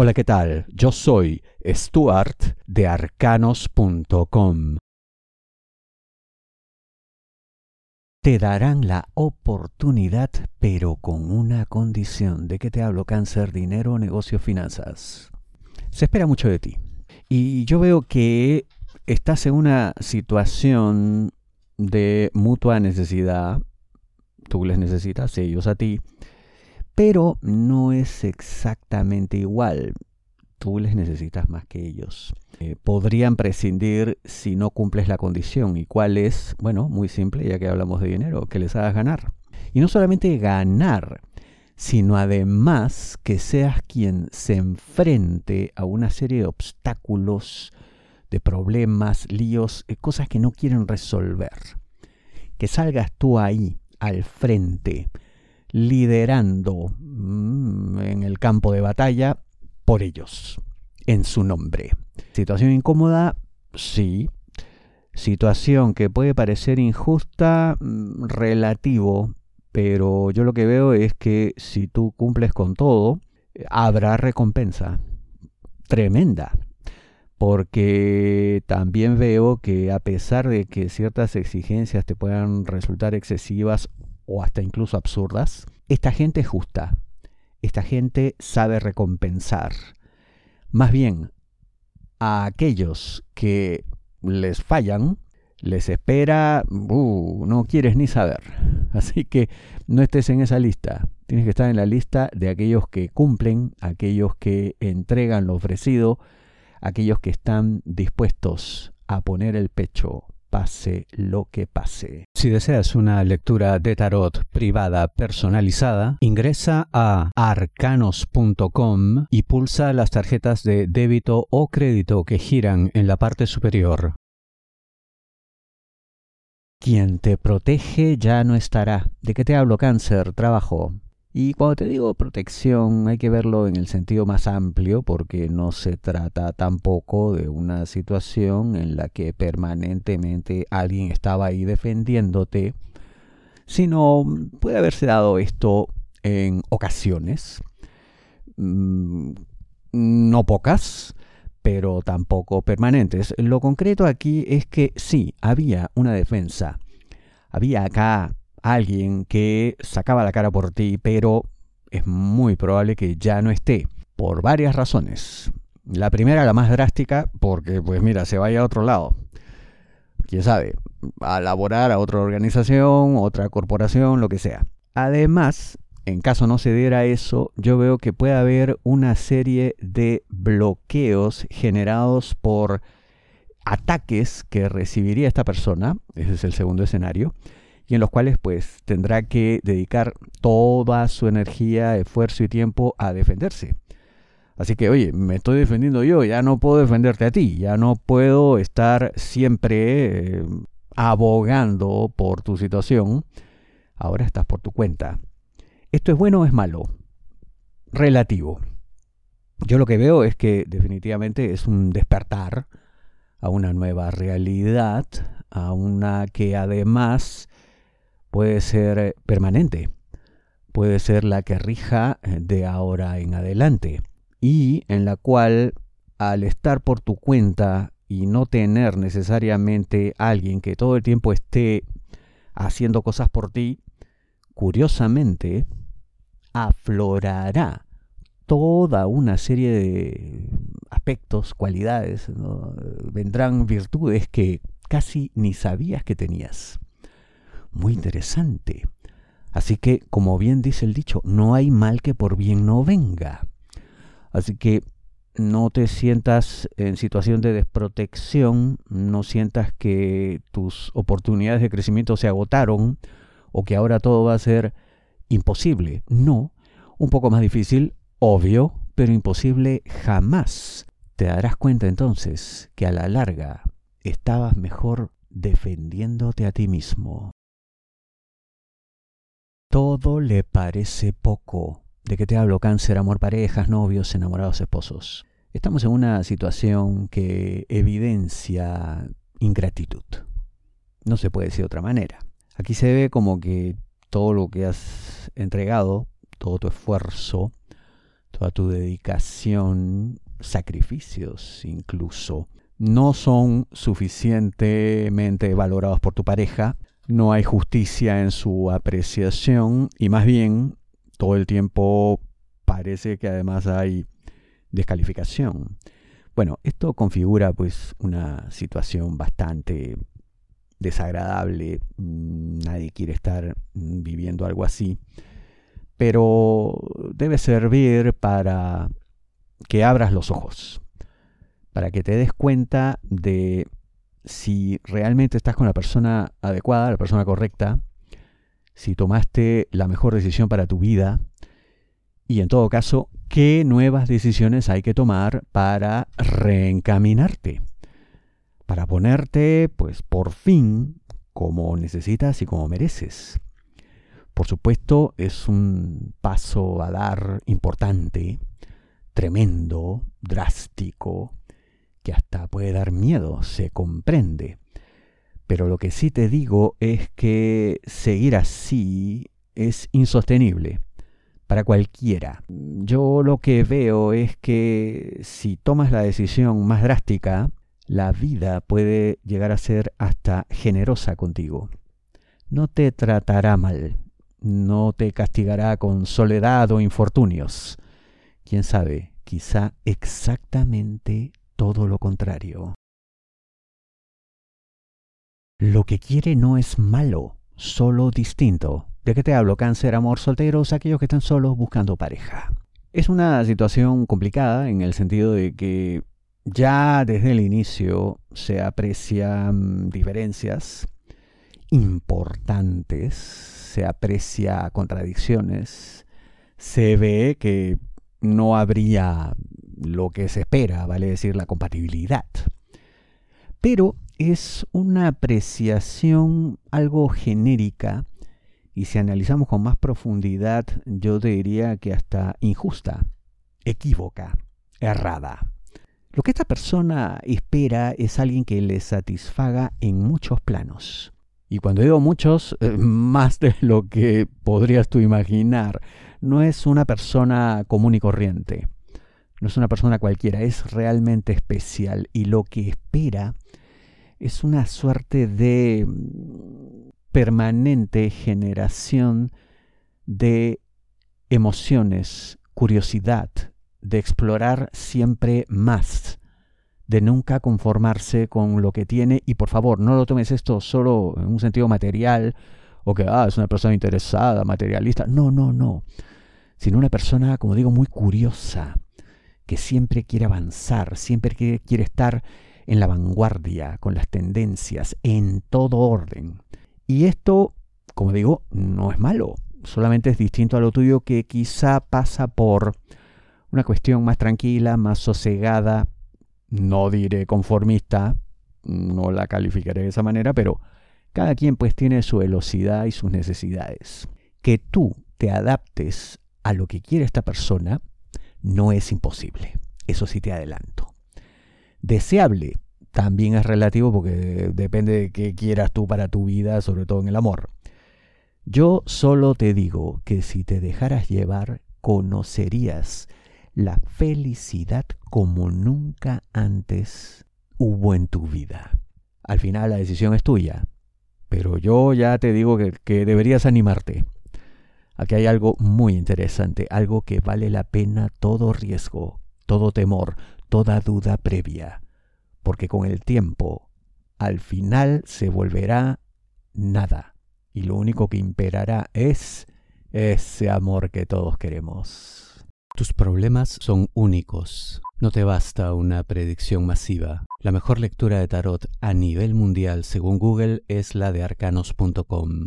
Hola, ¿qué tal? Yo soy Stuart de arcanos.com. Te darán la oportunidad, pero con una condición. ¿De qué te hablo? Cáncer, dinero, negocios, finanzas. Se espera mucho de ti. Y yo veo que estás en una situación de mutua necesidad. Tú les necesitas, ellos a ti pero no es exactamente igual. Tú les necesitas más que ellos. Eh, podrían prescindir si no cumples la condición. ¿Y cuál es? Bueno, muy simple, ya que hablamos de dinero, que les hagas ganar. Y no solamente ganar, sino además que seas quien se enfrente a una serie de obstáculos, de problemas, líos, eh, cosas que no quieren resolver. Que salgas tú ahí, al frente, liderando mm, en el campo de batalla por ellos, en su nombre. Situación incómoda, sí. Situación que puede parecer injusta, mm, relativo, pero yo lo que veo es que si tú cumples con todo, habrá recompensa tremenda. Porque también veo que a pesar de que ciertas exigencias te puedan resultar excesivas o hasta incluso absurdas, esta gente es justa, esta gente sabe recompensar. Más bien, a aquellos que les fallan, les espera, uh, no quieres ni saber. Así que no estés en esa lista. Tienes que estar en la lista de aquellos que cumplen, aquellos que entregan lo ofrecido, aquellos que están dispuestos a poner el pecho pase lo que pase. Si deseas una lectura de tarot privada personalizada, ingresa a arcanos.com y pulsa las tarjetas de débito o crédito que giran en la parte superior. Quien te protege ya no estará. ¿De qué te hablo, cáncer? Trabajo. Y cuando te digo protección hay que verlo en el sentido más amplio porque no se trata tampoco de una situación en la que permanentemente alguien estaba ahí defendiéndote, sino puede haberse dado esto en ocasiones, mm, no pocas, pero tampoco permanentes. Lo concreto aquí es que sí, había una defensa. Había acá alguien que sacaba la cara por ti, pero es muy probable que ya no esté, por varias razones. La primera, la más drástica, porque pues mira, se vaya a otro lado. Quién sabe, a laborar a otra organización, otra corporación, lo que sea. Además, en caso no se diera eso, yo veo que puede haber una serie de bloqueos generados por ataques que recibiría esta persona, ese es el segundo escenario, y en los cuales pues tendrá que dedicar toda su energía, esfuerzo y tiempo a defenderse. Así que, oye, me estoy defendiendo yo, ya no puedo defenderte a ti, ya no puedo estar siempre eh, abogando por tu situación, ahora estás por tu cuenta. ¿Esto es bueno o es malo? Relativo. Yo lo que veo es que definitivamente es un despertar a una nueva realidad, a una que además puede ser eh, permanente, puede ser la que rija eh, de ahora en adelante. Y en la cual al estar por tu cuenta y no tener necesariamente alguien que todo el tiempo esté haciendo cosas por ti, curiosamente aflorará toda una serie de aspectos, cualidades, vendrán virtudes que casi ni sabías que tenías muy interesante. Así que, como bien dice el dicho, no hay mal que por bien no venga. Así que no te sientas en situación de desprotección, no sientas que tus oportunidades de crecimiento se agotaron o que ahora todo va a ser imposible. No, un poco más difícil, obvio, pero imposible jamás. Te darás cuenta entonces que a la larga estabas mejor defendiéndote a ti mismo. Todo le parece poco. ¿De qué te hablo? Cáncer, amor, parejas, novios, enamorados, esposos. Estamos en una situación que evidencia ingratitud. No se puede decir de otra manera. Aquí se ve como que todo lo que has entregado, todo tu esfuerzo, toda tu dedicación, sacrificios incluso, no son suficientemente valorados por tu pareja, no hay justicia en su apreciación y más bien todo el tiempo parece que además hay descalificación. Bueno, esto configura pues una situación bastante desagradable, mm, nadie quiere estar viviendo algo así, pero debe servir para que abras los ojos, para que te des cuenta de si realmente estás con la persona adecuada, la persona correcta, si tomaste la mejor decisión para tu vida y en todo caso, qué nuevas decisiones hay que tomar para reencaminarte, para ponerte, pues por fin, como necesitas y como mereces. Por supuesto, es un paso a dar importante, tremendo, drástico, hasta puede dar miedo, se comprende. Pero lo que sí te digo es que seguir así es insostenible para cualquiera. Yo lo que veo es que si tomas la decisión más drástica, la vida puede llegar a ser hasta generosa contigo. No te tratará mal, no te castigará con soledad o infortunios. Quién sabe, quizá exactamente todo lo contrario. Lo que quiere no es malo, solo distinto. ¿De qué te hablo? Cáncer, amor, solteros, aquellos que están solos buscando pareja. Es una situación complicada en el sentido de que ya desde el inicio se aprecian diferencias importantes, se aprecia contradicciones, se ve que no habría lo que se espera, vale decir, la compatibilidad. Pero es una apreciación algo genérica y si analizamos con más profundidad, yo diría que hasta injusta, equívoca, errada. Lo que esta persona espera es alguien que le satisfaga en muchos planos. Y cuando digo muchos, eh, más de lo que podrías tú imaginar. No es una persona común y corriente. No es una persona cualquiera, es realmente especial. Y lo que espera es una suerte de mm, permanente generación de emociones, curiosidad, de explorar siempre más, de nunca conformarse con lo que tiene. Y por favor no lo tomes esto solo en un sentido material o que ah, es una persona interesada, materialista, no, no, no, sino una persona, como digo, muy curiosa, que siempre quiere avanzar, siempre quiere, estar en la vanguardia, con las tendencias, en todo orden. Y esto, como digo, no es malo, solamente es distinto a lo tuyo que quizá pasa por una cuestión más tranquila, más sosegada, no diré conformista, no la calificaré de esa manera, pero cada quien pues tiene su velocidad y sus necesidades. Que tú te adaptes a lo que quiere esta persona no es imposible, eso sí te adelanto. Deseable también es relativo porque depende de qué quieras tú para tu vida, sobre todo en el amor. Yo solo te digo que si te dejaras llevar, conocerías la felicidad como nunca antes hubo en tu vida. Al final la decisión es tuya, pero yo ya te digo que, deberías animarte. Aquí hay algo muy interesante, algo que vale la pena todo riesgo, todo temor, toda duda previa, porque con el tiempo, al final se volverá nada, y lo único que imperará es ese amor que todos queremos. Tus problemas son únicos. No te basta una predicción masiva. La mejor lectura de tarot a nivel mundial según Google es la de arcanos.com.